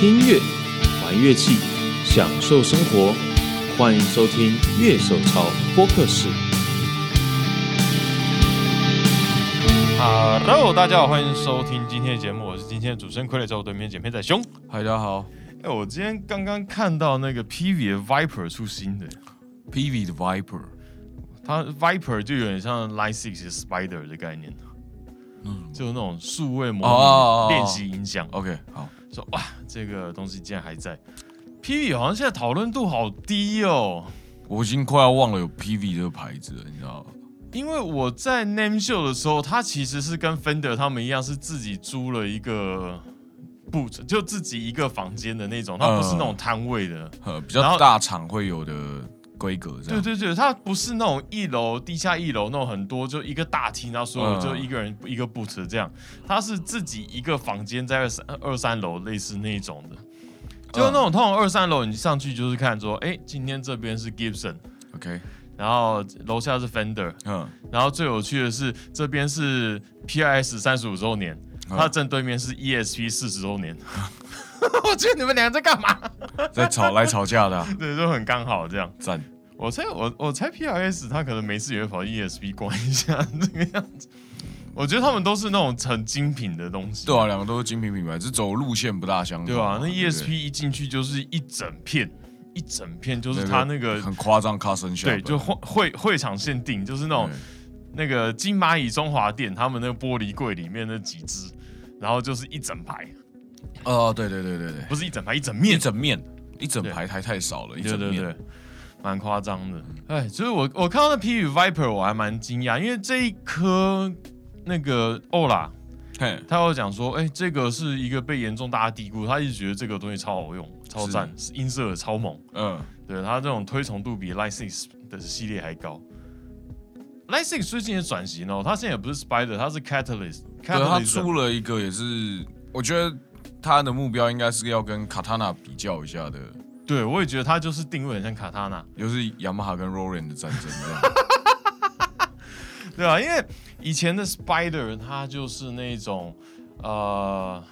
听音乐，玩乐器，享受生活。欢迎收听《乐手潮播客室》。Hello，大家好，欢迎收听今天的节目，我是今天的主持人傀儡，在我对面剪片仔兄。嗨，大家好哎、我今天刚刚看到那个 PV 的 Viper 出新的，，PV 的 Viper，它 Viper 就有点像 Line Six 的 Spider 的概念，嗯就是那种数位模哦拟练习音响。，OK，好，说哇，这个东西竟然还在。PV 好像现在讨论度好低哦，我已经快要忘了有 PV 这个牌子了，你知道吗？因为我在 Name Show 的时候，他其实是跟 Fender 他们一样，是自己租了一个 boot，就自己一个房间的那种，它不是那种摊位的。呃，比较大厂会有的规格这样。对对对，它不是那种一楼、地下一楼那种很多，就一个大厅，然后所有嗯就一个人一个 boot 这样。它是自己一个房间在二三二三楼，类似那一种的。就是那种通常二三楼，你上去就是看说，哎，今天这边是 Gibson，，OK，然后楼下是 Fender，嗯，然后最有趣的是这边是 PRS 三十五周年，嗯它正对面是 ESP 四十周年。我觉得你们俩在干嘛？在吵来吵架的啊，对，就很刚好这样。赞。我猜我我猜 PRS 他可能没事也会跑 ESP 逛一下 这个样子。我觉得他们都是那种很精品的东西，对啊，两个都是精品品牌，只走路线不大相同。对啊、那 ESP 一进去就是一整片，一整片就是他那个很夸张 custom shop，对，就会会会场限定，就是那种那个金蚂蚁中华店他们那个玻璃柜里面那几只，然后就是一整排，哦，对对对对对，不是一整排，一整面。一，整面一整排台太少了，一整面对对对，蛮夸张的。哎，就是我我看到那 P Viper 我还蛮惊讶，因为这一颗那个欧拉，嘿，他有讲说，哎，这个是一个被严重大家低估，他一直觉得这个东西超好用、超赞，音色超猛。嗯，对他这种推崇度比 Line Six 的系列还高。Line Six 最近也转型哦，他现在也不是 Spider，他是 Catalyst。对，他出了一个也是，我觉得他的目标应该是要跟 Katana 比较一下的。对我也觉得它就是定位很像卡塔纳，又是雅马哈跟 Roland 的战争这样。对啊，因为以前的 Spider 它就是那种呃，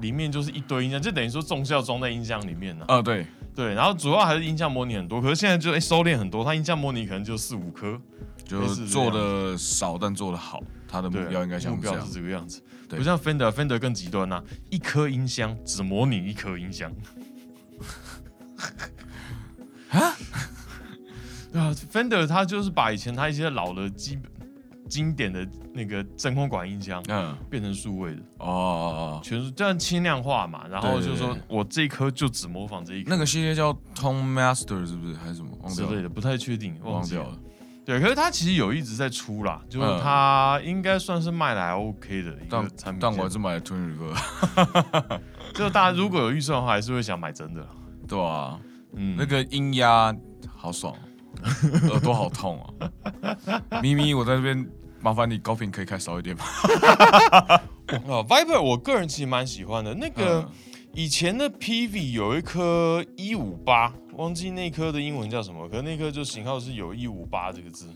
里面就是一堆音箱，就等于说重效装在音箱里面呢、啊，对，对，然后主要还是音箱模拟很多，可是现在就哎、收敛很多，它音箱模拟可能就四五颗。就类似这做的少但做的好，他的目，标应该像这样目标是。这个样子，对不像 Fender，Fender 更极端呐、啊一颗音箱只模拟一颗音箱。啊？对啊，Fender 他就是把以前他一些老的基本经典的那个真空管音箱嗯，变成数位的，哦哦哦，全是这样轻量化嘛，然后就说对我这一颗就只模仿这一颗那个系列叫 Tone Master 是不是还是什么？忘掉了，之类的，不太确定，忘掉了。对，可是它其实有一直在出啦，就是嗯它应该算是卖的还 OK 的一个但产品线。但我还是买了 Twin Reverb，就大家如果有预算的话，还是会想买真的。对啊，嗯，那个音压好爽，耳朵好痛啊！咪咪，我在这边麻烦你高频可以开少一点吗？啊，Viper 我个人其实蛮喜欢的。那个嗯以前的 PV 有一颗一五八，忘记那颗的英文叫什么，可是那颗就型号是有一五八这个字。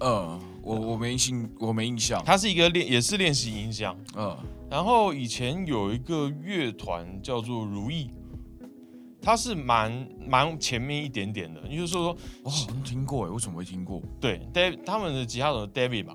呃，我我没印我没印象。它是一个练也是练习音箱。嗯，然后以前有一个乐团叫做如意，它是蛮蛮前面一点点的，也就是说我好像听过哎，为什么会听过？对，David 他们的吉他手 David 吧，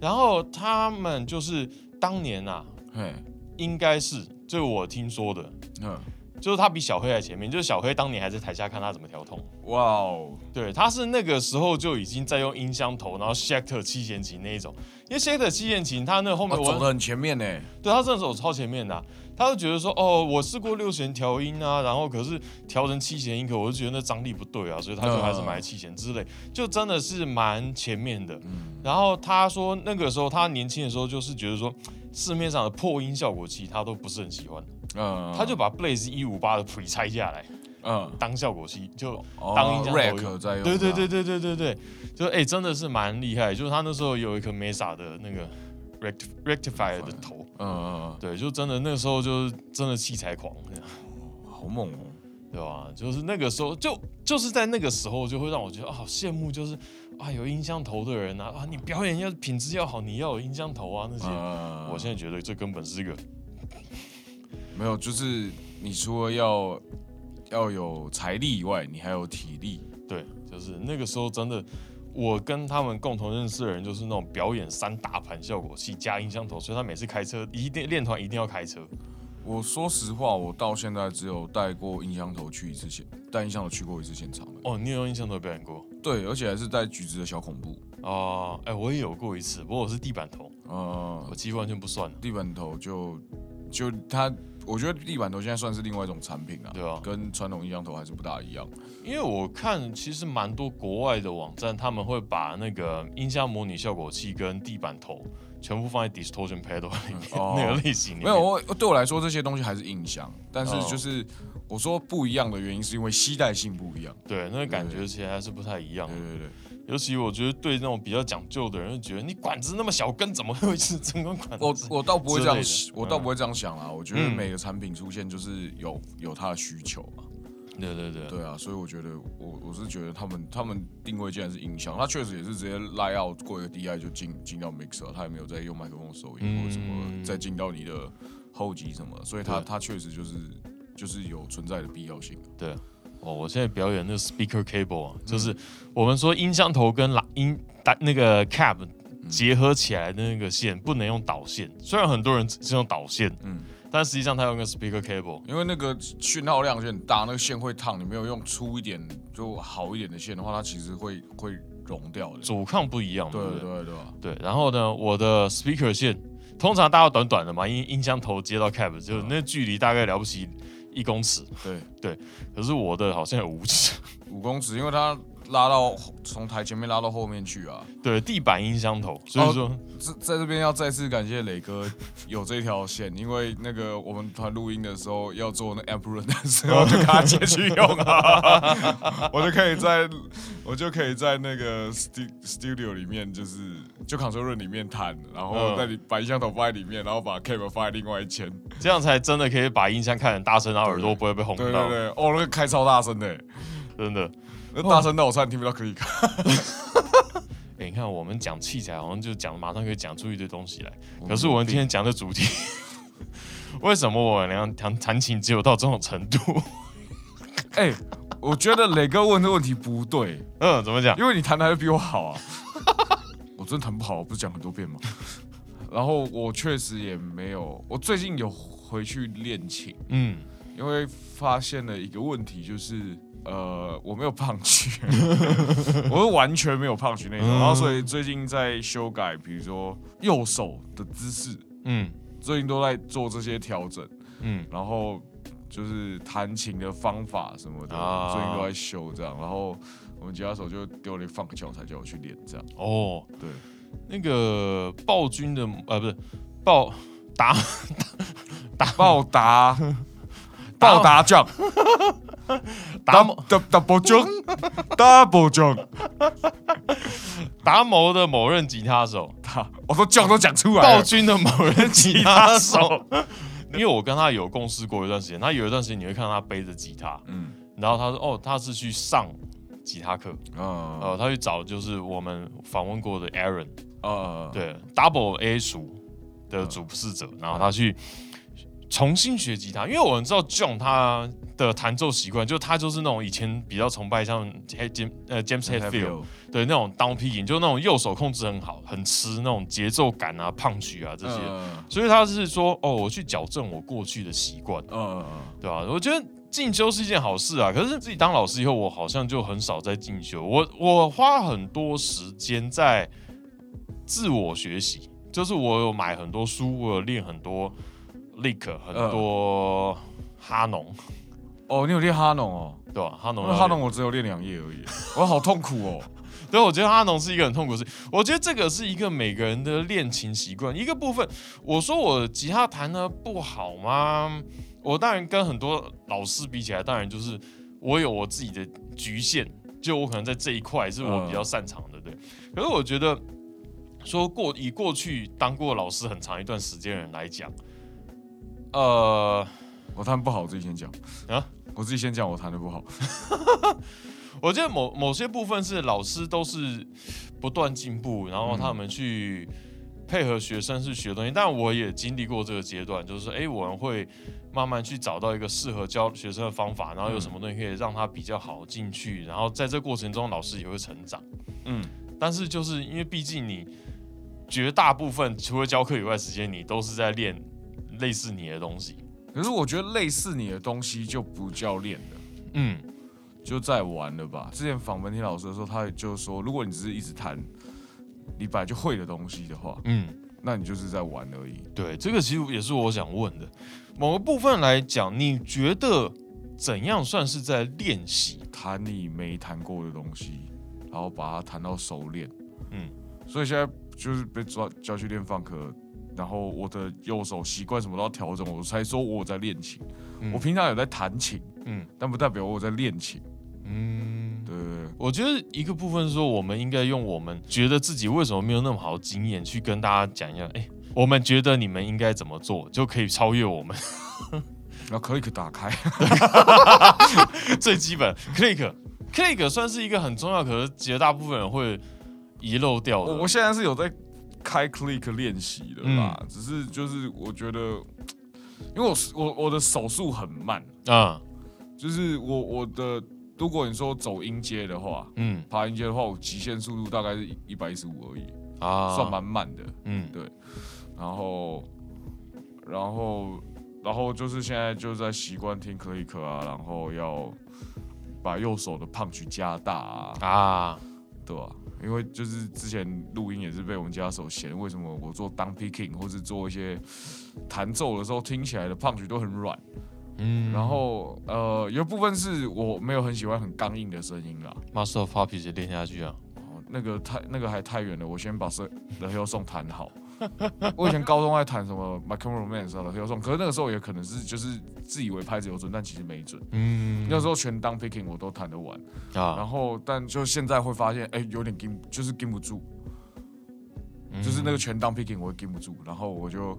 然后他们就是当年啊，嘿，应该是这我听说的，嗯，就是他比小黑还前面，就是小黑当年还在台下看他怎么调通，哇哦，对，他是那个时候就已经在用音箱头，然后 Schecter 七弦琴那一种，因为 Schecter 七弦琴他那后面走的很前面呢。对他真的走超前面的啊、他就觉得说哦，我试过六弦调音啊，然后可是调成七弦音，可我就觉得那张力不对啊，所以他就还是买七弦之类，就真的是蛮前面的。嗯，然后他说那个时候他年轻的时候就是觉得说市面上的破音效果器他都不是很喜欢，嗯，他就把 Blaze 一五八的 Pre 拆下来嗯。当效果器，就哦当音箱头用在用。对对对，对对对对，就哎、真的是蛮厉害，就是他那时候有一颗 Mesa 的那个 Recti Rectifier 的头，嗯嗯嗯，对，就真的那个时候就是真的器材狂，好猛哦。对吧？就是那个时候，就就是在那个时候，就会让我觉得啊，好羡慕，就是啊，有音箱头的人啊，啊，你表演要品质要好，你要有音箱头啊那些。呃我现在觉得这根本是一个没有，就是你除了要要有财力以外，你还有体力。对，就是那个时候真的，我跟他们共同认识的人就是那种表演三大盘效果器加音箱头，所以他每次开车一定练团一定要开车。我说实话，我到现在只有带过音箱头去一次现，带音箱头去过一次现场的。哦，你有用音箱头表演过？对，而且还是带橘子的小恐怖。哦，哎，我也有过一次，不过我是地板头，呃我，几乎完全不算。地板头就就它，我觉得地板头现在算是另外一种产品啊，对啊跟传统音箱头还是不大一样。因为我看其实蛮多国外的网站，他们会把那个音箱模拟效果器跟地板头全部放在 distortion pedal 里面、哦那个类型里面。没有，我对我来说这些东西还是印象，但是哦就是我说不一样的原因是因为携带性不一样。对，那个感觉其实还是不太一样对。对对，尤其我觉得对那种比较讲究的人，就觉得你管子那么小根，怎么会是整根管我子？我倒不会这样我倒不会这样想啦。我觉得嗯每个产品出现就是有有它的需求嘛。对对对，对啊，所以我觉得我我是觉得他们他们定位既然是音箱，他确实也是直接拉 out 过一个 DI 就进进到 mixer，他也没有在用麦克风收音或者什么嗯再进到你的后级什么，所以他对他确实就是就是有存在的必要性。对，哦，我现在表演那个 speaker cable 啊，嗯。就是我们说音箱头跟喇音打那个 cap 嗯。结合起来的那个线不能用导线，虽然很多人是用导线，嗯，但实际上它用个 speaker cable。因为那个讯号量就很大，那个线会烫，你没有用粗一点就好一点的线的话，它其实会会融掉的。阻抗不一样，对对对？对对然后呢，我的 speaker 线通常大概短短的嘛，音音箱头接到 cap 就那距离大概了不起一公尺，对对，可是我的好像有五尺。五公尺，因为它拉到从台前面拉到后面去啊。对，地板音箱头，所以说、这在这边要再次感谢磊哥有这条线，因为那个我们团录音的时候要做那 amp run 的时候，就给他借去用啊，我就可以在我就可以在那个 stu studio 里面，就是就 control room 里面弹，然后嗯在里把音箱头放在里面，然后把 cable 放在另外一间。这样才真的可以把音箱开很大声，然后耳朵不会被轰到。对对对，哦，那个开超大声的，真的。那大声到我差点听不到 click。哎、你看我们讲器材，好像就讲马上可以讲出一堆东西来。可是我们今天讲的主题，为什么我俩弹弹琴只有到这种程度？哎、我觉得磊哥问的问题不对，嗯，怎么讲？因为你弹的还是比我好啊。我真的弹不好，我不是讲很多遍吗？然后我确实也没有，我最近有回去练琴，嗯，因为发现了一个问题，就是呃，我没有胖去，我是完全没有胖去那种。嗯然后所以最近在修改，比如说右手的姿势，嗯最近都在做这些调整，嗯，然后就是弹琴的方法什么的，啊最近都在修这样。然后我们吉他手就丢了一个放教材叫我去练这样。哦，对，那个暴君的呃不是暴达报答报答奖 达摩 double jump，double jump，达摩的某任吉他手，他我说奖都讲出来了，暴君的某任吉他手。因为我跟他有共事过一段时间，他有一段时间你会看到他背着吉他，嗯。然后他说哦他是去上吉他课，呃呃，他去找就是我们访问过的 Aaron，呃，对，Double A 属的主事者，然后他去重新学吉他，因为我们知道 John 他的弹奏习惯，就他就是那种以前比较崇拜像 James 呃 James Hetfield 对那种 down picking，就那种右手控制很好，很吃那种节奏感啊、胖曲啊这些，呃所以他是说哦，我去矫正我过去的习惯，嗯对吧、我觉得进修是一件好事啊，可是自己当老师以后，我好像就很少在进修。我我花很多时间在自我学习，就是我有买很多书，我有练很多 lick，很多哈农，哦，你有练哈农哦，对吧？哈农那哈农我只有练两页而已，我好痛苦哦。对，我觉得哈农是一个很痛苦的事。我觉得这个是一个每个人的练琴习惯一个部分。我说我吉他弹的不好吗？我当然跟很多老师比起来，当然就是我有我自己的局限，就我可能在这一块是我比较擅长的，对。可是我觉得说过以过去当过老师很长一段时间的人来讲，呃，我弹不好，我自己先讲。啊？我自己先讲我弹的不好。我觉得某某些部分是老师都是不断进步，然后他们去配合学生去学东西，但我也经历过这个阶段，就是说，哎，我们会慢慢去找到一个适合教学生的方法，然后有什么东西可以让他比较好进去，然后在这过程中，老师也会成长。嗯，但是就是因为毕竟你绝大部分除了教课以外时间，你都是在练类似你的东西。可是我觉得类似你的东西就不叫练了，嗯就在玩了吧。之前访问听老师的时候，他就说，如果你只是一直弹你本来就会的东西的话，嗯，那你就是在玩而已。对，这个其实也是我想问的。某个部分来讲，你觉得怎样算是在练习？弹你没弹过的东西，然后把它弹到熟练。嗯，所以现在就是被抓叫去练放课，然后我的右手习惯什么都要调整，我才说我在练琴。嗯我平常有在弹琴，嗯但不代表我在练琴。嗯，对对对，我觉得一个部分是说，我们应该用我们觉得自己为什么没有那么好的经验去跟大家讲一下，哎、我们觉得你们应该怎么做，就可以超越我们 然后 click 打开，最基本 click click 算是一个很重要，可是绝大部分人会遗漏掉的。我我现在是有在开 click 练习的啦，只是就是我觉得，因为我我我的手速很慢，啊，就是我我的如果你说走音阶的话，嗯。爬音阶的话，我极限速度大概是一百一十五而已，啊，算蛮慢的。嗯。对。然后，然后，然后就是现在就在习惯听 click 啊，然后要把右手的 punch 加大啊，啊，对吧、因为就是之前录音也是被我们家手嫌，为什么我做 down picking 或是做一些弹奏的时候听起来的 punch 都很软，嗯，然后呃有一部分是我没有很喜欢很刚硬的声音啦，Master of Puppets 也练下去啊，哦那个太那个还太远了，我先把声的 Hill Song 弹好。我以前高中还弹什么 My Chemical Romance 可是那个时候也可能是就是自以为拍子有准，但其实没准。嗯，那时候全当 picking 我都弹得完，啊，然后但就现在会发现，哎、有点跟就是跟不住，就是那个全当 picking 我也跟不住，然后我就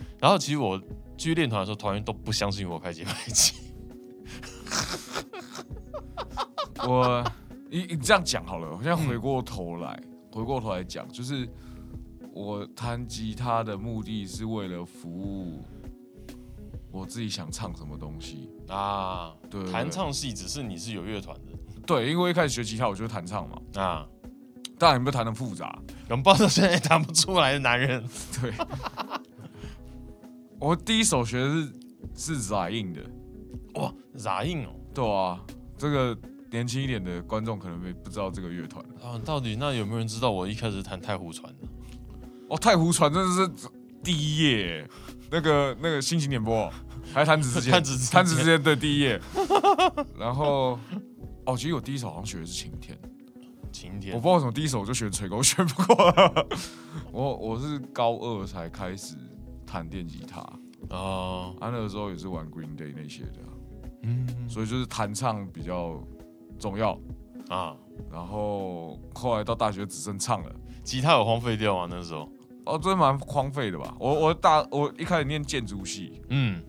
然后其实我去练团的时候，团员都不相信我开节拍器，我你你这样讲好了，我现在回过头来，回过头来讲，就是我弹吉他的目的是为了服务我自己想唱什么东西。啊，对对弹唱戏只是你是有乐团的。对，因为一开始学吉他我就是弹唱嘛，啊，当然也没有弹的复杂。拥抱到现在弹不出来的男人。对，我第一首学的是是 Zayn 的，哇，咋硬哦？对啊，这个年轻一点的观众可能没不知道这个乐团。啊，到底那有没有人知道我一开始弹太湖船的？哦，太湖船真的是第一页，那个那个心情点播，还有弹指之间，弹指之间弹指之间对第一页。然后，哦，其实我第一首好像学的是晴天，晴天我不知道为什么第一首我就学吹我，学不过了。我我是高二才开始弹电吉他，啊，啊，那个时候也是玩 Green Day 那些的，嗯。所以就是弹唱比较重要。啊，然后后来到大学只剩唱了。吉他有荒废掉吗？那时候，哦，真的蛮荒废的吧？我我大我一开始念建筑系，嗯。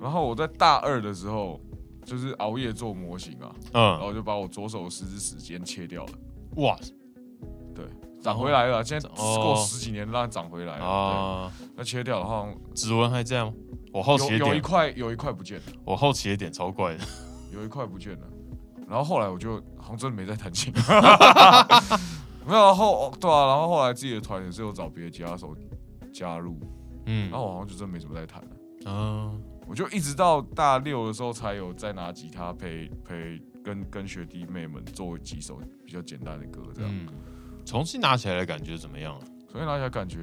然后我在大二的时候就是熬夜做模型啊，嗯。然嗯，后就把我左手食指时间切掉了，哇对，长回来了，现在哦。过十几年让它长回来了，啊，对，那切掉了，好像指纹还在吗？我好奇的有有一点，块有一块不见了，我好奇的点超怪。的。有一块不见了，然后后来我就好像真的没再弹琴，没有然后对啊，然后后来自己的团也是有找别的吉他手加入，嗯。然后我好像就真的没什么在弹了。啊，我就一直到大六的时候才有再拿吉他陪陪跟跟学弟妹们做几首比较简单的歌，这样，嗯，重新拿起来的感觉怎么样？重新拿起来感觉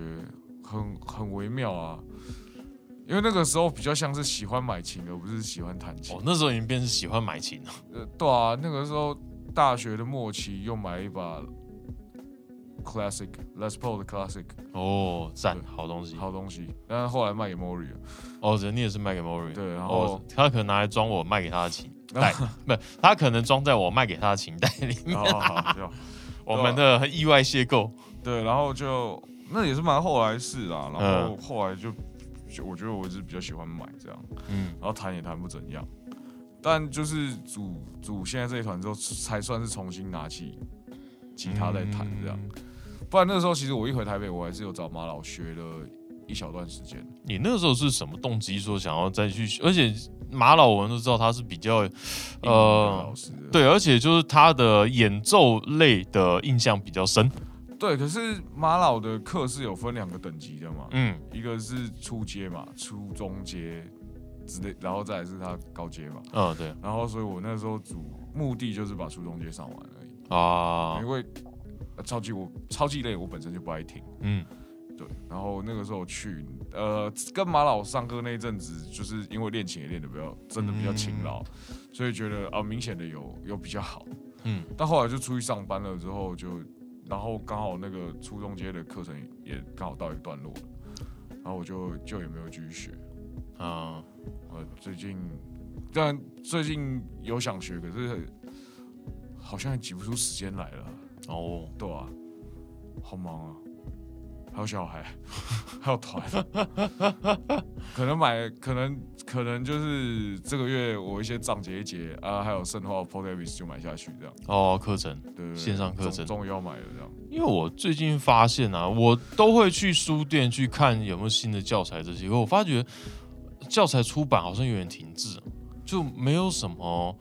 很很微妙啊。因为那个时候比较像是喜欢买琴，而不是喜欢弹琴。哦，那时候已经变成喜欢买琴了。呃，对啊，那个时候大学的末期又买了一把 Classic Les Paul 的 Classic 哦，赞，好东西。好东西，但是后来卖给 Mori 了。哦，人你也是卖给 Mori，对，然哦后，他可能拿来装我卖给他的琴 袋，不，他可能装在我卖给他的琴袋里面。哦好就我们的意外邂逅，对，然后就那也是蛮后来事啦，然后嗯后来就就我觉得我一直比较喜欢买这样，嗯。然后弹也弹不怎样，但就是组组现在这一团之后，才算是重新拿起吉他在弹这样，嗯。不然那时候其实我一回台北，我还是有找马老学了一小段时间。你那时候是什么动机说想要再去？而且马老我们都知道他是比较呃，对，而且就是他的演奏类的印象比较深。对，可是马老的课是有分两个等级的嘛，嗯。一个是初阶嘛，初中阶之类，然后再来是他高阶嘛，嗯，对。然后所以我那时候主目的就是把初中阶上完而已，啊。因，为、呃超级我超级累，我本身就不爱听，嗯对，然后那个时候去呃跟马老上课那一阵子，就是因为练琴也练的比较真的比较勤劳，所以觉得啊、明显的有有比较好，嗯。但后来就出去上班了之后就，然后刚好那个初中阶的课程也刚好到一个段落了，然后我就就也没有继续学。啊，呃，最近但最近有想学，可是好像挤不出时间来了，哦，对啊，好忙啊，还有小孩，还有团，可能买，可能可能就是这个月我一些账结一结啊，还有剩的话 p o d a v i s 就买下去这样，哦，课程，对对对线上课程终终于要买了这样。因为我最近发现啊，我都会去书店去看有没有新的教材这些，可我发觉教材出版好像有点停滞，就没有什么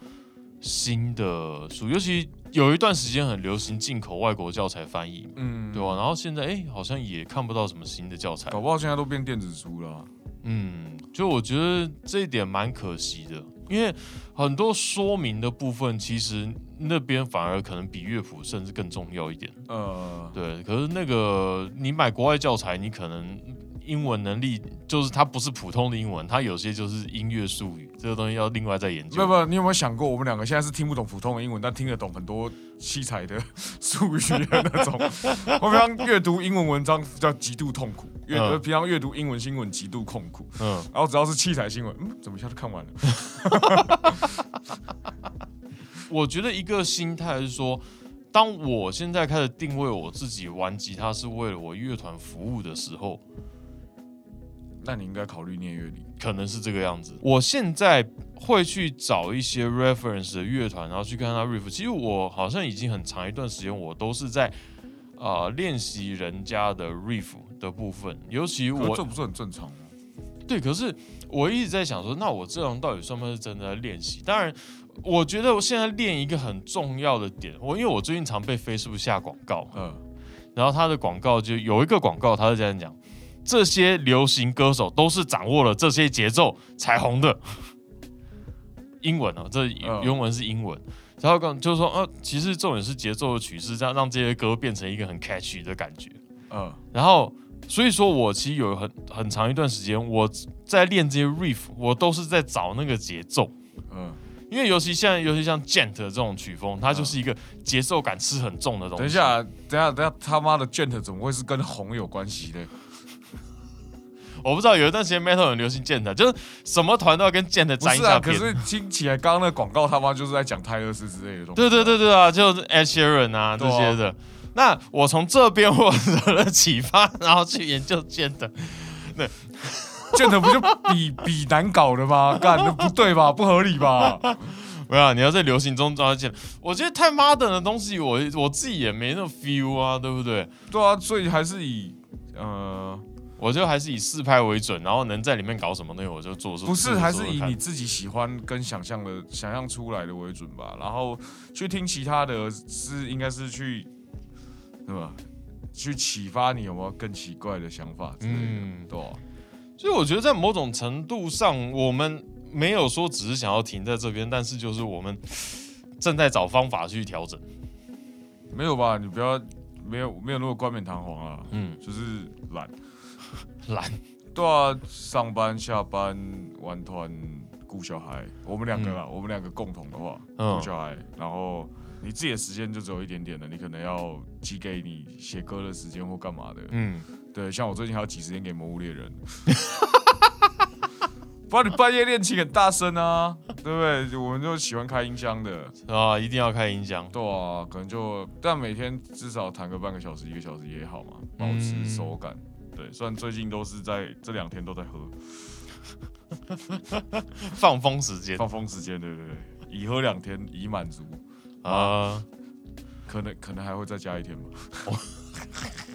新的书，尤其有一段时间很流行进口外国教材翻译，嗯，对吧、然后现在哎、好像也看不到什么新的教材，搞不好现在都变电子书了啊。嗯，就我觉得这一点蛮可惜的，因为很多说明的部分，其实那边反而可能比乐谱甚至更重要一点。呃，对，可是那个你买国外教材，你可能英文能力就是它不是普通的英文，它有些就是音乐术语，这个东西要另外再研究。不不，你有没有想过，我们两个现在是听不懂普通的英文，但听得懂很多七彩的术语的那种。我平常阅读英文文章叫极度痛苦，阅、嗯平常阅读英文新闻极度痛苦，嗯，然后只要是七彩新闻，嗯，怎么一下就看完了？我觉得一个心态是说，当我现在开始定位我自己玩吉他是为了我乐团服务的时候，那你应该考虑念乐理。可能是这个样子。我现在会去找一些 reference 的乐团，然后去看他 riff。其实我好像已经很长一段时间，我都是在啊练习人家的 riff 的部分，尤其我这不是很正常吗？对，可是我一直在想说，那我这样到底算不算是真的在练习？当然，我觉得我现在练一个很重要的点，我因为我最近常被 Facebook 下广告，嗯，然后他的广告就有一个广告，他是这样讲：这些流行歌手都是掌握了这些节奏才红的。英文哦，这嗯原文是英文。然后刚就是说，呃，其实重点是节奏的曲式，这样让这些歌变成一个很 catchy 的感觉。嗯，然后，所以说我其实有很很长一段时间，我在练这些 riff，我都是在找那个节奏。嗯，因为尤其现在，尤其像 gent 这种曲风，它就是一个节奏感吃很重的东西。等一，下，等一下，等一下，他妈的 gent 怎么会是跟红有关系的？我不知道有一段时间 metal 很流行 gent，就是什么团都要跟是啊，沾一下边。可是听起来刚刚那广告他妈就是在讲泰勒斯之类的东西。对对对，对啊，就是 Ed Sheeran 啊这些的。那我从这边获得了启发，然后去研究 gent。gent 不就比比难搞的吗？干，那不对吧？不合理吧？没有啊，你要在流行中找到 gent。我觉得太 modern 的东西我，我自己也没那 feel 啊，对不对？对啊，所以还是以呃，我就还是以试拍为准，然后能在里面搞什么东西我就做。不是，还是以你自己喜欢跟想象的想象出来的为准吧。然后去听其他的是应该是去，对吧？去启发你有没有更奇怪的想法之类的，嗯对啊所以我觉得在某种程度上，我们没有说只是想要停在这边，但是就是我们正在找方法去调整。没有吧？你不要没有没有那么冠冕堂皇啊，嗯，就是懒。懒，对啊，上班下班玩团顾小孩，我们两个啦，我们两个共同的话嗯顾小孩，然后你自己的时间就只有一点点了，你可能要挤给你写歌的时间或干嘛的。嗯，对，像我最近还要挤时间给《魔物猎人》，不然你半夜练琴很大声啊，对不对？我们就喜欢开音箱的，啊，一定要开音箱。对啊，可能就但每天至少弹个半个小时、一个小时也好嘛，保持嗯手感。对，虽然最近都是在这两天都在喝 放风时间放风时间，对对对，已喝两天已满足，啊，可能可能还会再加一天吧。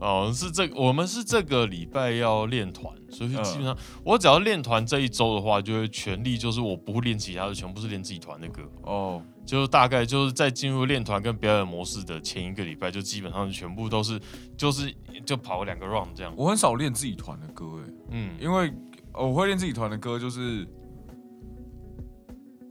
哦，是这我们是这个礼拜要练团，所以嗯基本上我只要练团这一周的话，就会全力就是我不会练其他的，全部是练自己团的歌。哦，就大概就是在进入练团跟表演模式的前一个礼拜，就基本上全部都是就是就跑两个 round 这样。我很少练自己团的歌，哎，嗯，因为呃我会练自己团的歌，就是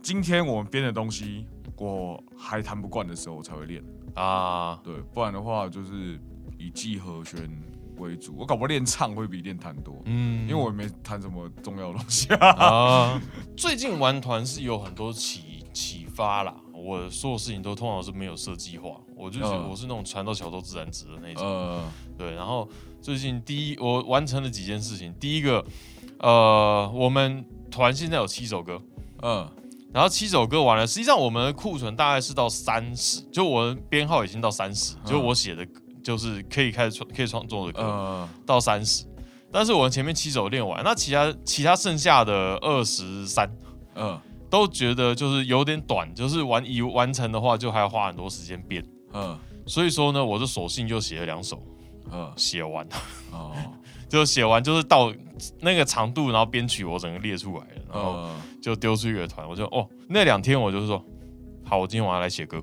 今天我们编的东西我还弹不惯的时候，我才会练。啊，对，不然的话就是以记和弦为主。我搞不好练唱会比练弹多，嗯，因为我也没弹什么重要的东西啊。啊，最近玩团是有很多启启发啦。我所有事情都通常是没有设计化，我就觉得嗯我是那种船到桥头自然直的那种。呃，对，然后最近第一我完成了几件事情，第一个，呃，我们团现在有七首歌，嗯，然后七首歌完了，实际上我们的库存大概是到三十，就我的编号已经到三十、就我写的，就是可以开始创可以创作的歌、呃，到三十，但是我们前面七首练完，那其他其他剩下的二十三嗯，都觉得就是有点短，就是完已完成的话就还要花很多时间编，嗯，所以说呢，我就索性就写了两首，嗯，写完。哦，就写完就是到那个长度，然后编曲我整个列出来了，然后嗯，就丢出乐团，我就哦那两天我就是说，好，我今天晚上来写歌。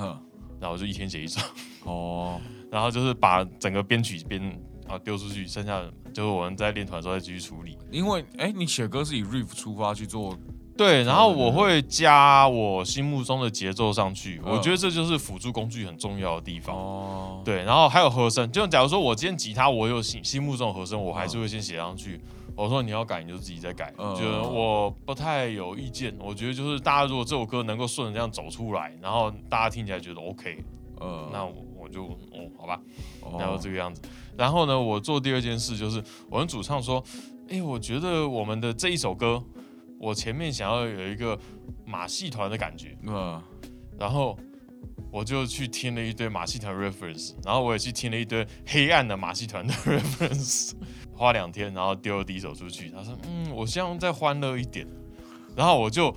嗯，然后我就一天写一首，哦，然后就是把整个编曲编啊丢出去，剩下的就是我们在练团的时候再继续处理。因为哎，你写歌是以 riff 出发去做，对，然后我会加我心目中的节奏上去，嗯我觉得这就是辅助工具很重要的地方。哦，，对，然后还有和声，就假如说我今天吉他我有心心目中的和声，我还是会先写上去。我说你要改你就自己再改，嗯觉得我不太有意见。我觉得就是大家如果这首歌能够顺着这样走出来，然后大家听起来觉得 OK，呃，那我我就哦好吧，哦然后这个样子。然后呢，我做第二件事就是，我跟主唱说，哎，我觉得我们的这一首歌，我前面想要有一个马戏团的感觉，嗯，然后我就去听了一堆马戏团 reference，然后我也去听了一堆黑暗的马戏团的 reference，花两天，然后丢了第一首出去。他说，嗯，我希望再欢乐一点，然后我就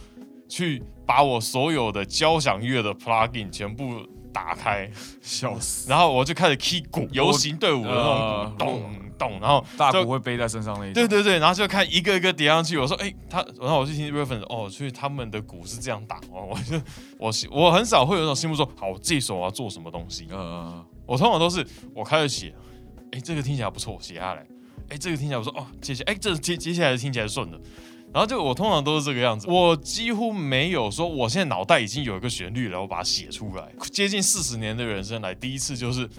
去把我所有的交响乐的 plugin 全部打开。笑死，然后我就开始 key 鼓，游行队伍的那种咚咚，然后大就鼓会背在身上那一种，对对对，然后就看一个一个叠上去。我说，哎，他，然后我去听 reference，哦，所以他们的鼓是这样打哦。我就 我心我很少会有那种心目说，好，我这一首我要做什么东西。嗯嗯，我通常都是我开始写，哎，这个听起来不错，写下来。哎，这个听起来不错，哦，接下哎，这接接下来听起来顺的。然后就我通常都是这个样子，我几乎没有说我现在脑袋已经有一个旋律然后把它写出来。接近四十年的人生来，第一次就是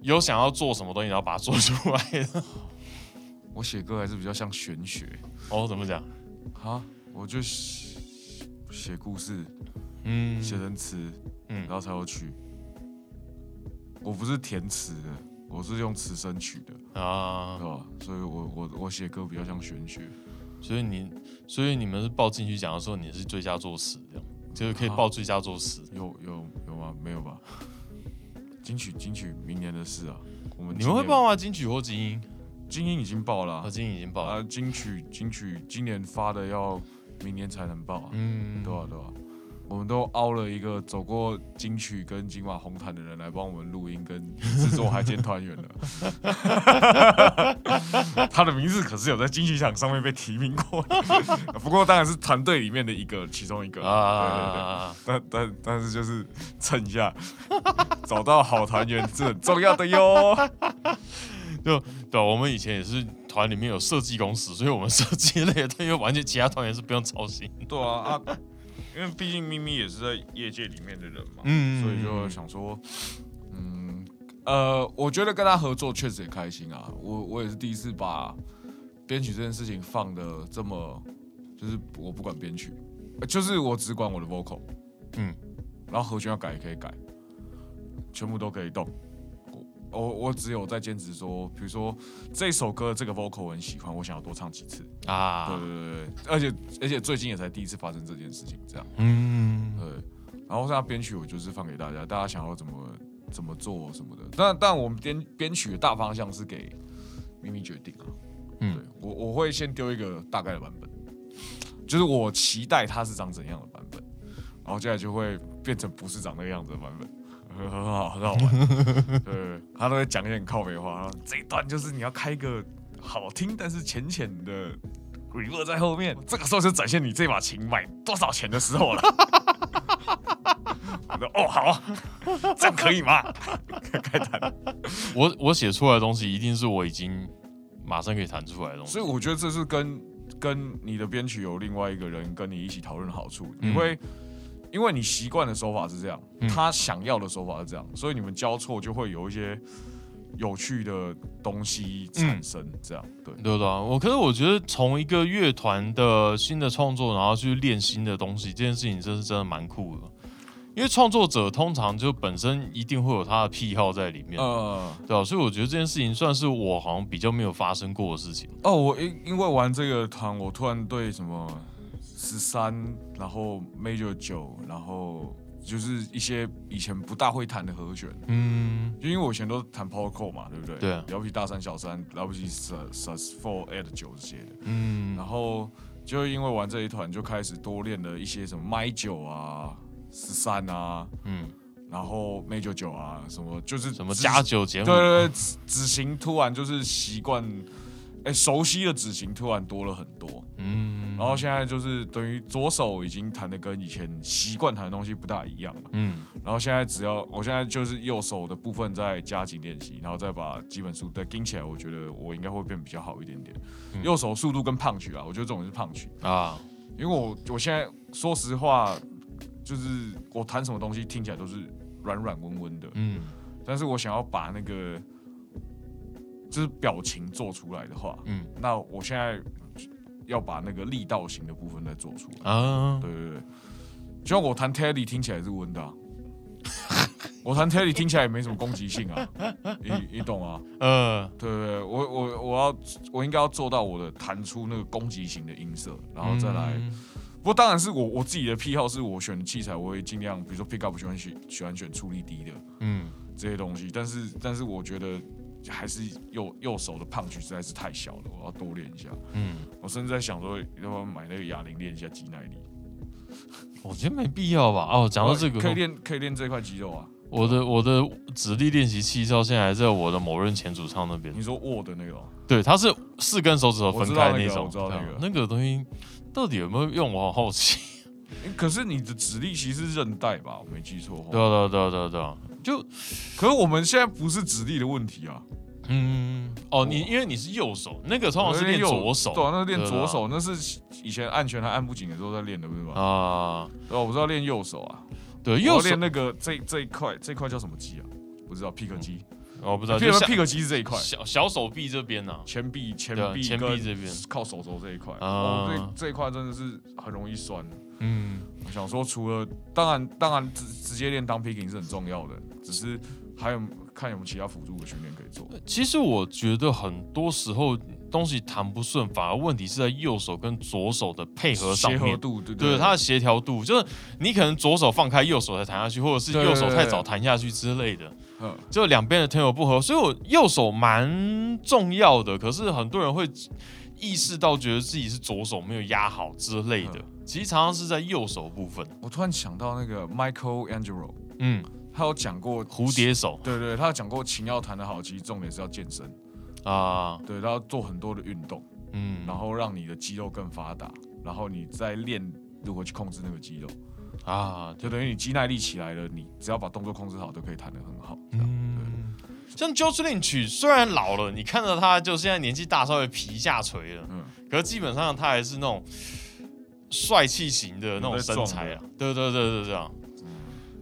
有想要做什么东西，然后把它做出来的。我写歌还是比较像玄学哦，怎么讲？啊，我就写写故事，嗯，写成词，嗯然后才有曲。我不是填词的，我是用词声曲的，啊对，吧？所以我我我写歌比较像玄学。所以你，所以你们是报进去奖的时候，你是最佳作词，这样就是可以啊报最佳作词。有有有吗？没有吧？金曲金曲明年的事啊，我们你们会报吗？金曲或精英？精英已经报了啊，啊，精英已经报了。啊金曲金曲今年发的要明年才能报啊，嗯，对啊、对吧、我们都凹了一个走过金曲跟金马红毯的人来帮我们录音跟制作海监团员了。他的名字可是有在金曲奖上面被提名过，不过当然是团队里面的一个其中一个。啊，对对对，但但但是就是蹭一下，找到好团员是很重要的哟。就对，我们以前也是团里面有设计公司，所以我们设计类的东西完全其他团员是不用操心。对啊啊，因为毕竟咪咪也是在业界里面的人嘛，嗯所以就想说，嗯，呃，我觉得跟他合作确实也开心啊。我我也是第一次把编曲这件事情放的这么，就是我不管编曲，呃就是我只管我的 vocal，嗯，然后和弦要改也可以改，全部都可以动。我我我只有在坚持说，比如说这首歌这个 vocal 我很喜欢，我想要多唱几次。啊，对对对，而且而且最近也才第一次发生这件事情，这样。嗯，对，然后这编曲我就是放给大家，大家想要怎么怎么做什么的。但但我们编编曲的大方向是给咪咪决定啊。嗯对我我会先丢一个大概的版本，就是我期待它是长怎样的版本，然后接下来就会变成不是长那个样子的版本。很很好，很好玩。对，他都会讲一些很靠北话。这一段就是你要开个好听但是浅浅的 reverb 在后面，这个时候就展现你这把琴卖多少钱的时候了。我说哦好啊，这样可以吗？开弹。我我写出来的东西一定是我已经马上可以弹出来的东西。所以我觉得这是跟跟你的编曲有另外一个人跟你一起讨论的好处，你会。因为你习惯的手法是这样，他想要的手法是这样，所以你们交错就会有一些有趣的东西产生。这样对对对啊，我可是我觉得从一个乐团的新的创作，然后去练新的东西，这件事情真是真的蛮酷的。因为创作者通常就本身一定会有他的癖好在里面，呃，对啊，所以我觉得这件事情算是我好像比较没有发生过的事情。哦，我因因为玩这个团，我突然对什么十三，然后 major 九，然后就是一些以前不大会弹的和弦，嗯，就因为我以前都弹 power chord 嘛，对不对？对啊。了不起大三小三，了不起 sus sus four eight 九这些的，嗯，然后就因为玩这一团，就开始多练了一些什么麦九啊、十三啊，嗯，然后 major 九啊，什么就是指什么加九减五，对对对，执行突然就是习惯，哎，熟悉的指型突然多了很多。嗯，然后现在就是等于左手已经弹的跟以前习惯弹的东西不大一样了。嗯。然后现在只要我现在就是右手的部分再加紧练习，然后再把基本速再跟起来，我觉得我应该会变比较好一点点。嗯。右手速度跟胖曲啊，我觉得这种是胖曲，啊，因为我我现在说实话，就是我弹什么东西听起来都是软软温温的，嗯。但是我想要把那个就是表情做出来的话，嗯。那我现在要把那个力道型的部分再做出来。啊，对对对，就像我弹 Teddy 听起来是温的啊、我弹 Teddy 听起来也没什么攻击性啊，你你懂啊？呃，对对对，我我我要我应该要做到我的弹出那个攻击型的音色，然后再来。嗯。不过当然是我我自己的癖好，是我选的器材，我会尽量，比如说 pick up 喜欢选喜欢选出力低的嗯。这些东西，但是但是我觉得还是右右手的胖曲实在是太小了，我要多练一下。嗯，我甚至在想说，要不要买那个哑铃练一下肌耐力？我觉得没必要吧。哦，讲到这个，可以练可以练这块肌肉啊。我的我的指力练习器到现在还在我的某任前主唱那边你。说握的那个哦，对，它是四根手指头分开种，我知道那种我知道那个啊那个东西到底有没有用？我好好奇。诶可是你的指力其实是韧带吧？我没记错。对啊对啊对啊对啊对啊，就可是我们现在不是指力的问题啊，嗯哦，你因为你是右手，那个通常是练右左手，对啊，那是练对啊左手，那是以前按拳还按不紧的时候在练的，不是吗？啊，对啊，我知道练右手啊，对右手。练那个这这一块，这一块叫什么肌啊？不知道，pick 肌。我不知道，，pick 肌是这一块，小小手臂这边呢，前臂前臂对啊前臂这边。靠手肘这一块，啊。哦，这这一块真的是很容易酸。嗯我想说，除了当然当然直直接练当 picking 是很重要的，只是还有看有没有其他辅助的训练可以做。其实我觉得很多时候东西弹不顺，反而问题是在右手跟左手的配合上面。协和度，对对它的协调度，就是你可能左手放开，右手才弹下去，或者是右手太早弹下去之类的，嗯，就两边的 tempo 不合，所以我右手蛮重要的。可是很多人会意识到，觉得自己是左手没有压好之类的，其实常常是在右手部分。我突然想到那个 Michael Angelo，嗯，他有讲过蝴蝶手。对对，他有讲过琴要弹得好，其实重点是要健身，啊，对，他要做很多的运动，嗯，然后让你的肌肉更发达，然后你再练如何去控制那个肌肉，啊，就等于你肌耐力起来了，你只要把动作控制好，都可以弹得很好。这样。嗯，像 George Lynch 虽然老了，你看到他就现在年纪大，稍微皮下垂了，嗯，可是基本上他还是那种帅气型的那种身材啊。对对对对，对啊。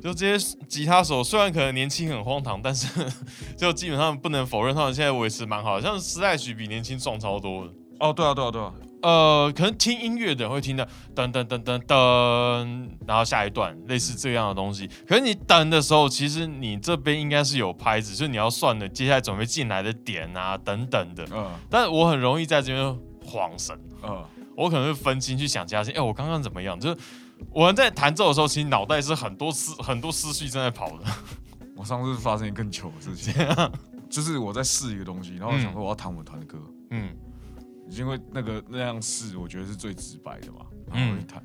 就这些吉他手虽然可能年轻很荒唐，但是 就基本上不能否认他们现在维持蛮好的，像 Slash 比年轻壮超多的。哦，对啊，对啊，对啊，呃，可能听音乐的人会听到噔噔噔噔噔，然后下一段类似这样的东西。可是你等的时候，其实你这边应该是有拍子，就是你要算的接下来准备进来的点啊等等的。嗯但是我很容易在这边晃神，嗯，我可能会分心去想其他事情。哎、我刚刚怎么样？就是我们在弹奏的时候，其实脑袋是很多思很多思绪正在跑的。我上次发生一个更糗的事情，就是我在试一个东西，然后我想说我要弹我们团的歌，嗯因为那个那样试，我觉得是最直白的嘛。然后我一弹，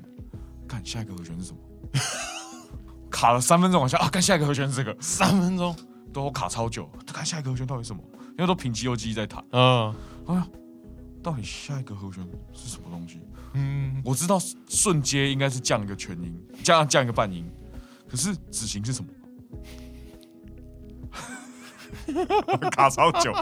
看下一个和弦是什么？卡了三分钟，我想啊，看下一个和弦是这个，三分钟。都卡超久。看下一个和弦到底是什么？因为都凭肌肉记忆在弹。嗯哎呀，到底下一个和弦是什么东西？嗯，我知道瞬间应该是降一个全音，降降一个半音，可是子型是什么？卡超久，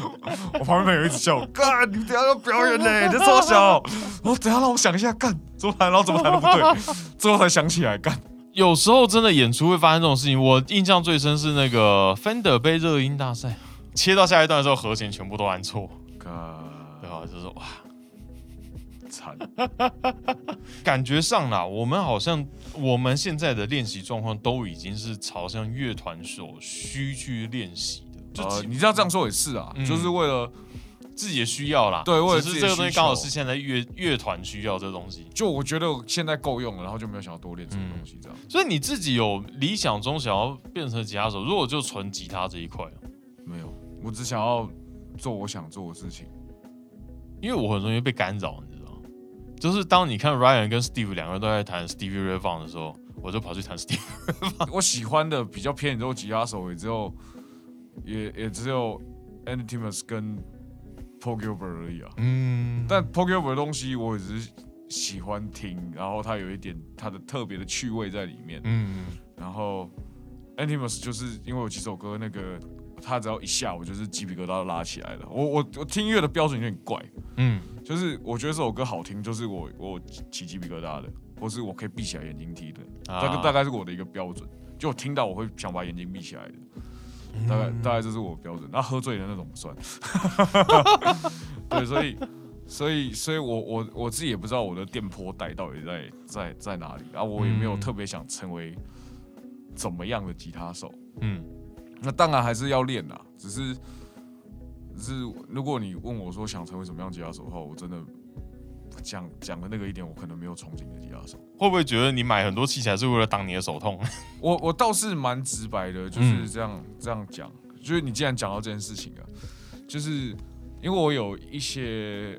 我旁边朋友一直笑我，干，你等下要表演呢，你这超小。我等下让我想一下，干怎么弹，然后怎么弹都不对，最后才想起来，干。有时候真的演出会发生这种事情。我印象最深是那个 Fender 杯热音大赛，切到下一段的时候，和弦全部都按错，干对吧？就是哇，惨，感觉上啦，我们好像我们现在的练习状况都已经是朝向乐团所需去练习呃，你知道这样说也是啊，嗯就是为了自己的需要啦。对为了只自己的是这个东西刚好是现在乐乐团需要这东西。就我觉得现在够用了，然后就没有想要多练什么东西这样。所以你自己有理想中想要变成吉他手，如果就纯吉他这一块，没有，我只想要做我想做的事情。因为我很容易被干扰，你知道？就是当你看 Ryan 跟 Steve 两个人都在弹 Stevie Ray Vaughan 的时候，我就跑去弹 Steve。我喜欢的比较偏演奏吉他手，也只有也也只有 Andy Timmons 跟 Paul Gilbert 而已啊。嗯，但 Paul Gilbert 的东西我也只是喜欢听，然后他有一点他的特别的趣味在里面。嗯然后 Andy Timmons 就是因为有几首歌那个。他只要一下，我就是鸡皮疙瘩都拉起来了。我我我听音乐的标准有点怪，嗯就是我觉得这首歌好听，就是我我起鸡皮疙瘩的，或是我可以闭起来眼睛听的，啊大概大概是我的一个标准。就我听到我会想把眼睛闭起来的，嗯大概大概这是我标准。那喝醉的那种不算。对，所以所以所以我我我自己也不知道我的电波带到底在在在哪里，然后我也没有嗯特别想成为怎么样的吉他手。嗯那当然还是要练啦，只是只是如果你问我说想成为什么样吉他手的话，我真的讲讲的那个一点，我可能没有憧憬的吉他手。会不会觉得你买很多器材是为了挡你的手痛？我我倒是蛮直白的，就是嗯这样、这样讲。就是你既然讲到这件事情啊，就是因为我有一些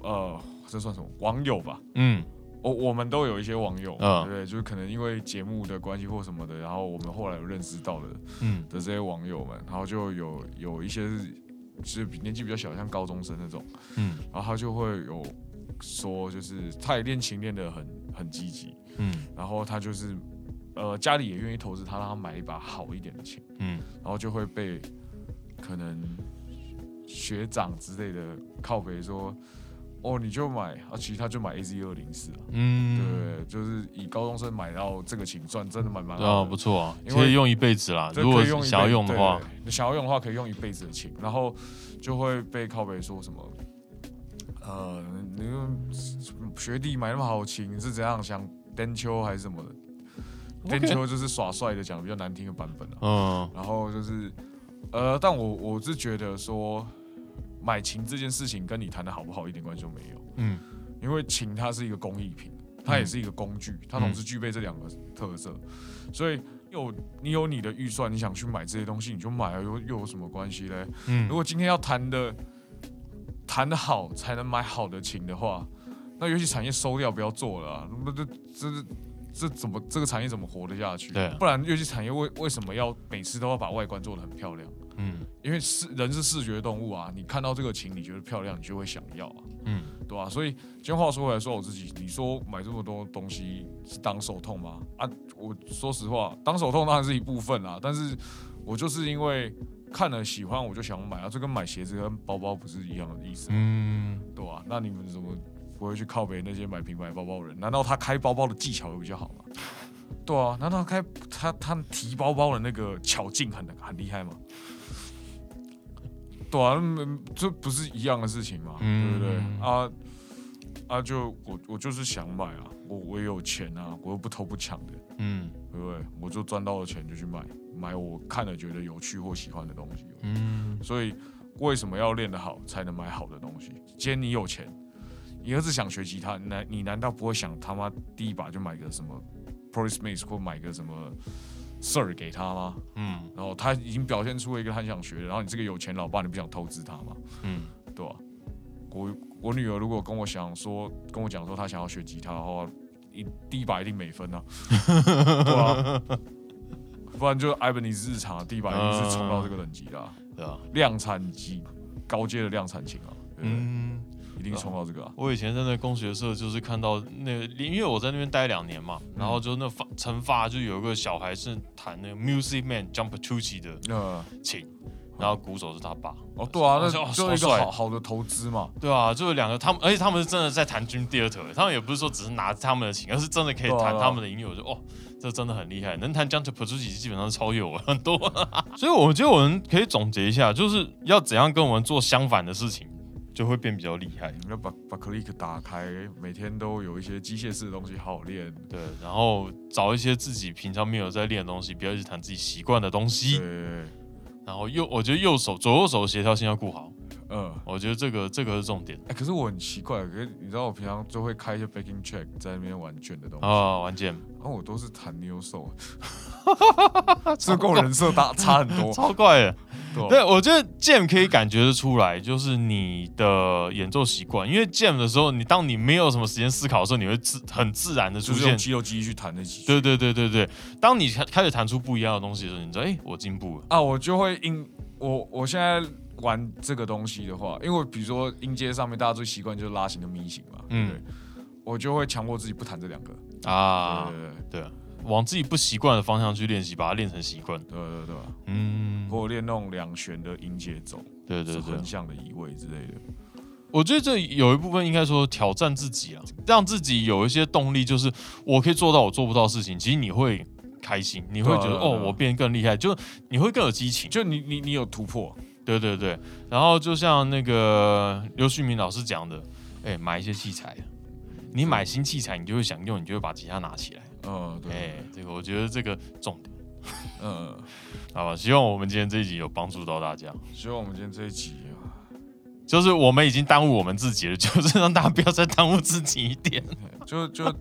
呃，这算什么网友吧？嗯我我们都有一些网友，嗯对不对？就是可能因为节目的关系或什么的，然后我们后来有认识到的嗯的这些网友们，然后就有有一些是就是年纪比较小，像高中生那种，嗯然后他就会有说，就是他也练琴练得很很积极，嗯。然后他就是呃家里也愿意投资他，让他买一把好一点的琴，嗯。然后就会被可能学长之类的靠北说，哦你就买啊，其实他就买 A Z 二零四啊，嗯，对，就是以高中生买到这个琴算真的蛮蛮对啊，好的。不错啊，因为用一辈子啦。如果用想要用的话。想要用的话可以用一辈子的琴，然后就会被靠北说什么，呃，你用学弟买那么好的琴是怎样想颠秋还是什么的？颠秋就是耍帅的讲的比较难听的版本啊。嗯然后就是，呃，但我我是觉得说，买琴这件事情跟你弹的好不好一点关系都没有，嗯因为琴它是一个工艺品，它也是一个工具，它同时具备这两个特色，所以有你有你的预算，你想去买这些东西，你就买啊，又又有什么关系嘞？嗯如果今天要谈的弹得好，才能买好的琴的话，那游戏产业收掉，不要做了、啊，那这这这怎么这个产业怎么活得下去？对啊不然游戏产业为为什么要每次都要把外观做得很漂亮？嗯因为视人是视觉动物啊，你看到这个琴，你觉得漂亮，你就会想要啊，嗯对吧、所以，今天话说回来，说我自己，你说买这么多东西是当手痛吗？啊，我说实话，当手痛当然是一部分啦，但是我就是因为看了喜欢，我就想买啊，这跟买鞋子跟包包不是一样的意思，嗯，对吧、那你们怎么不会去靠北那些买品牌包包的人？难道他开包包的技巧有比较好吗？对啊，难道开他他提包包的那个巧劲很很厉害吗？对啊，嗯这不是一样的事情吗？嗯对不对啊？啊，就我我就是想买啊，我我也有钱啊，我又不偷不抢的，嗯对不对？我就赚到了钱就去买，买我看了觉得有趣或喜欢的东西。嗯所以为什么要练得好才能买好的东西？既然你有钱，你儿子想学吉他，难你难道不会想他妈第一把就买个什么 Pro Smith 或买个什么 Sir 给他吗？嗯然后他已经表现出了一个他很想学的，然后你这个有钱老爸，你不想投资他吗？嗯对吧、我我女儿如果跟我想说，跟我讲说她想要学吉他的话，一第一把一定美分啊，对啊，不然就艾本尼斯日常第一把一定是冲到这个等级的、啊，对啊，量产级高阶的量产琴啊，对。不对？嗯。一定冲到这个啊，我以前在那工学社，就是看到那个，因为我在那边待两年嘛，然后就那发陈发就有一个小孩是弹那个 Music Man Jump Tucci 的呃，琴，然后鼓手是他爸。哦，对啊，那哦就是一超个好好的投资嘛，对啊，就是两个他们，而且他们是真的在弹 Dream Theater，他们也不是说只是拿他们的琴，而是真的可以弹他们的音乐。我就哦，这真的很厉害，能弹 Jump Tucci 基本上是超越我很多。所以我觉得我们可以总结一下，就是要怎样跟我们做相反的事情，就会变比较厉害。你要把把 Click 打开，每天都有一些机械式的东西好好练，对，然后找一些自己平常没有在练的东西，不要一直弹自己习惯的东西。对，然后右，我觉得右手、左右手协调性要顾好，嗯。我觉得这个这个是重点哎、可是我很奇怪，可是你知道我平常就会开一些 backing track 在那边玩卷的东西，啊。玩卷然后我都是弹 new soul，这跟我人设大差很多，超怪的。对对，我觉得 jam 可以感觉得出来，就是你的演奏习惯。因为 jam 的时候，你当你没有什么时间思考的时候，你会自很自然的出现就是。肌肉记忆去弹那几句。对对对对对，当你开开始弹出不一样的东西的时候，你知道，哎，我进步了。啊，我就会音，我我现在玩这个东西的话，因为比如说音阶上面大家最习惯就是拉型跟咪型嘛，嗯对？我就会强迫自己不弹这两个，啊对，对对对，往自己不习惯的方向去练习，把它练成习惯。对对对？嗯，或练那种两弦的音节奏，对对对是横，向的移位之类的。我觉得这有一部分应该说挑战自己啊，让自己有一些动力，就是我可以做到我做不到的事情，其实你会开心，你会觉得啊啊啊哦，我变得更厉害，就你会更有激情。就你你你有突破，对对对，然后就像那个刘旭明老师讲的，哎，买一些器材，你买新器材，你就会想用，你就会把吉他拿起来。嗯，对，哎，这个我觉得这个重点，嗯，好吧？希望我们今天这一集有帮助到大家。希望我们今天这一集啊，就是我们已经耽误我们自己了，就是让大家不要再耽误自己一点。就就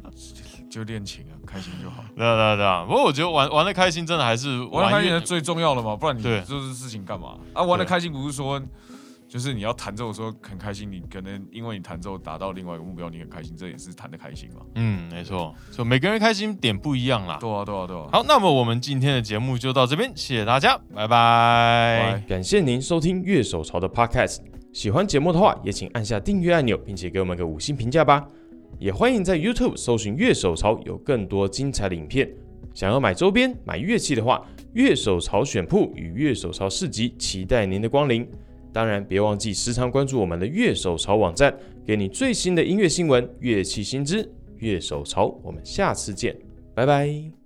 就练琴啊，开心就好。对啊对啊对啊，不过我觉得玩玩的开心，真的还是玩的开心是最重要的嘛，不然你对做这事情干嘛？啊，玩的开心不是说，就是你要弹奏的时候很开心，你可能因为你弹奏达到另外一个目标，你很开心，这也是弹的开心嘛。嗯，没错，就每个人开心点不一样啦。对啊，对啊，对啊。好，那么我们今天的节目就到这边，谢谢大家，拜拜。拜感谢您收听乐手潮的 Podcast。喜欢节目的话，也请按下订阅按钮，并且给我们个五星评价吧。也欢迎在 YouTube 搜寻乐手潮，有更多精彩的影片。想要买周边、买乐器的话，乐手潮选铺与乐手潮市集期待您的光临。当然，别忘记时常关注我们的乐手潮网站，给你最新的音乐新闻、乐器新知。乐手潮，我们下次见，拜拜。